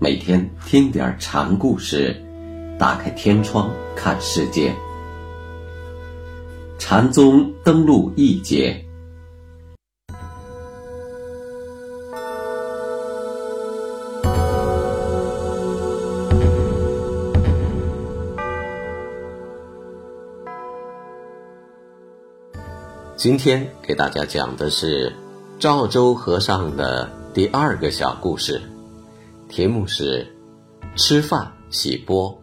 每天听点禅故事，打开天窗看世界。禅宗登陆一节，今天给大家讲的是赵州和尚的第二个小故事。题目是“吃饭洗钵”。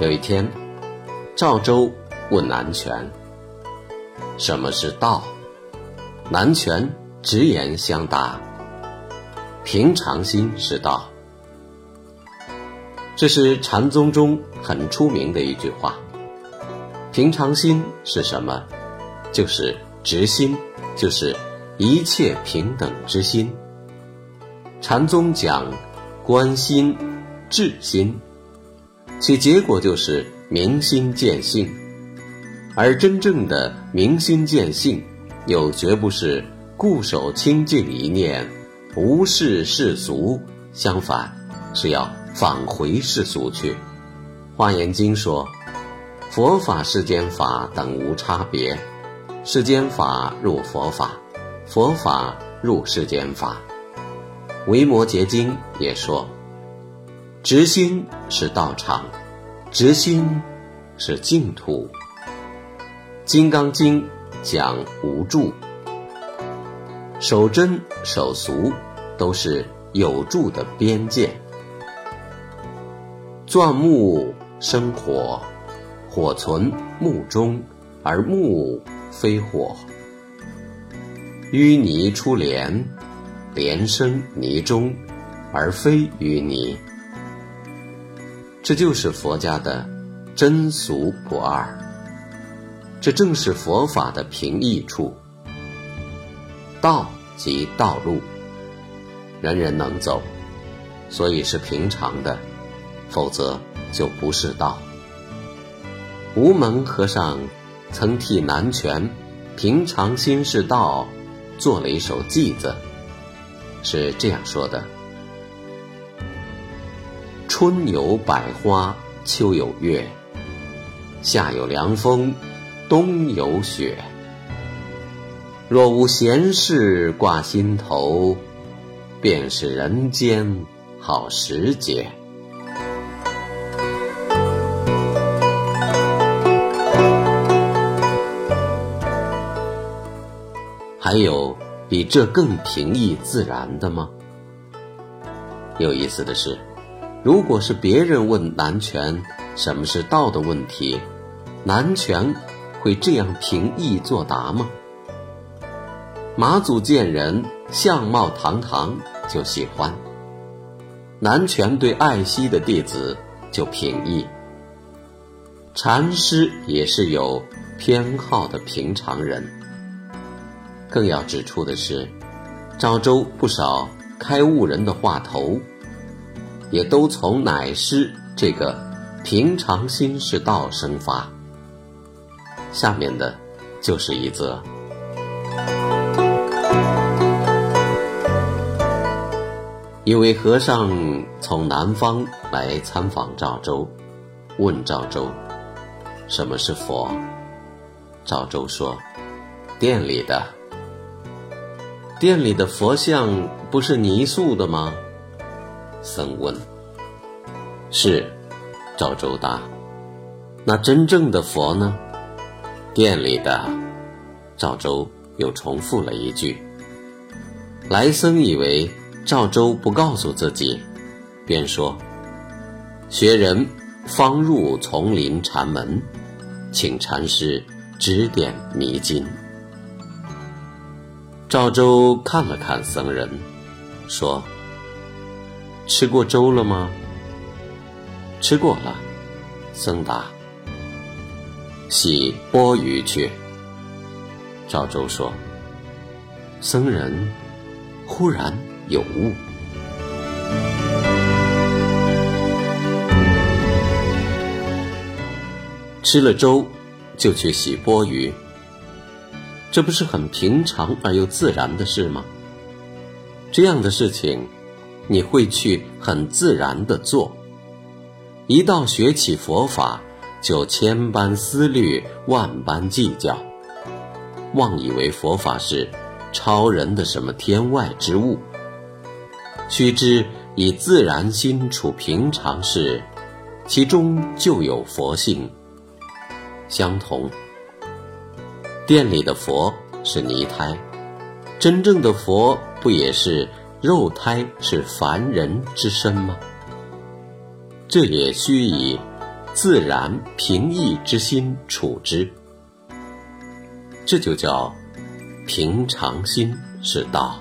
有一天，赵州问南拳：“什么是道？”南拳直言相答：“平常心是道。”这是禅宗中很出名的一句话。平常心是什么？就是。直心就是一切平等之心。禅宗讲观心、智心，其结果就是明心见性。而真正的明心见性，又绝不是固守清净一念，无视世俗。相反，是要返回世俗去。华严经说，佛法世间法等无差别。世间法入佛法，佛法入世间法。维摩诘经也说：“直心是道场，直心是净土。”金刚经讲无助，守真守俗都是有助的边界。钻木生火，火存木中，而木。非火，淤泥出莲，莲生泥中，而非淤泥。这就是佛家的真俗不二。这正是佛法的平易处。道即道路，人人能走，所以是平常的，否则就不是道。无门和尚。曾替南拳平常心是道做了一首偈子，是这样说的：春有百花，秋有月，夏有凉风，冬有雪。若无闲事挂心头，便是人间好时节。还有比这更平易自然的吗？有意思的是，如果是别人问南拳什么是道的问题，南拳会这样平易作答吗？马祖见人相貌堂堂就喜欢，南拳对爱惜的弟子就平易。禅师也是有偏好的平常人。更要指出的是，赵州不少开悟人的话头，也都从乃师这个平常心是道生发。下面的就是一则：一位和尚从南方来参访赵州，问赵州：“什么是佛？”赵州说：“店里的。”店里的佛像不是泥塑的吗？僧问。是，赵州答。那真正的佛呢？店里的。赵州又重复了一句。来僧以为赵州不告诉自己，便说：“学人方入丛林禅门，请禅师指点迷津。”赵州看了看僧人，说：“吃过粥了吗？”“吃过了。”僧答。“洗钵盂去。”赵州说。僧人忽然有悟，吃了粥，就去洗钵盂。这不是很平常而又自然的事吗？这样的事情，你会去很自然的做。一到学起佛法，就千般思虑，万般计较，妄以为佛法是超人的什么天外之物。须知以自然心处平常事，其中就有佛性。相同，殿里的佛是泥胎，真正的佛不也是肉胎，是凡人之身吗？这也需以自然平易之心处之，这就叫平常心是道。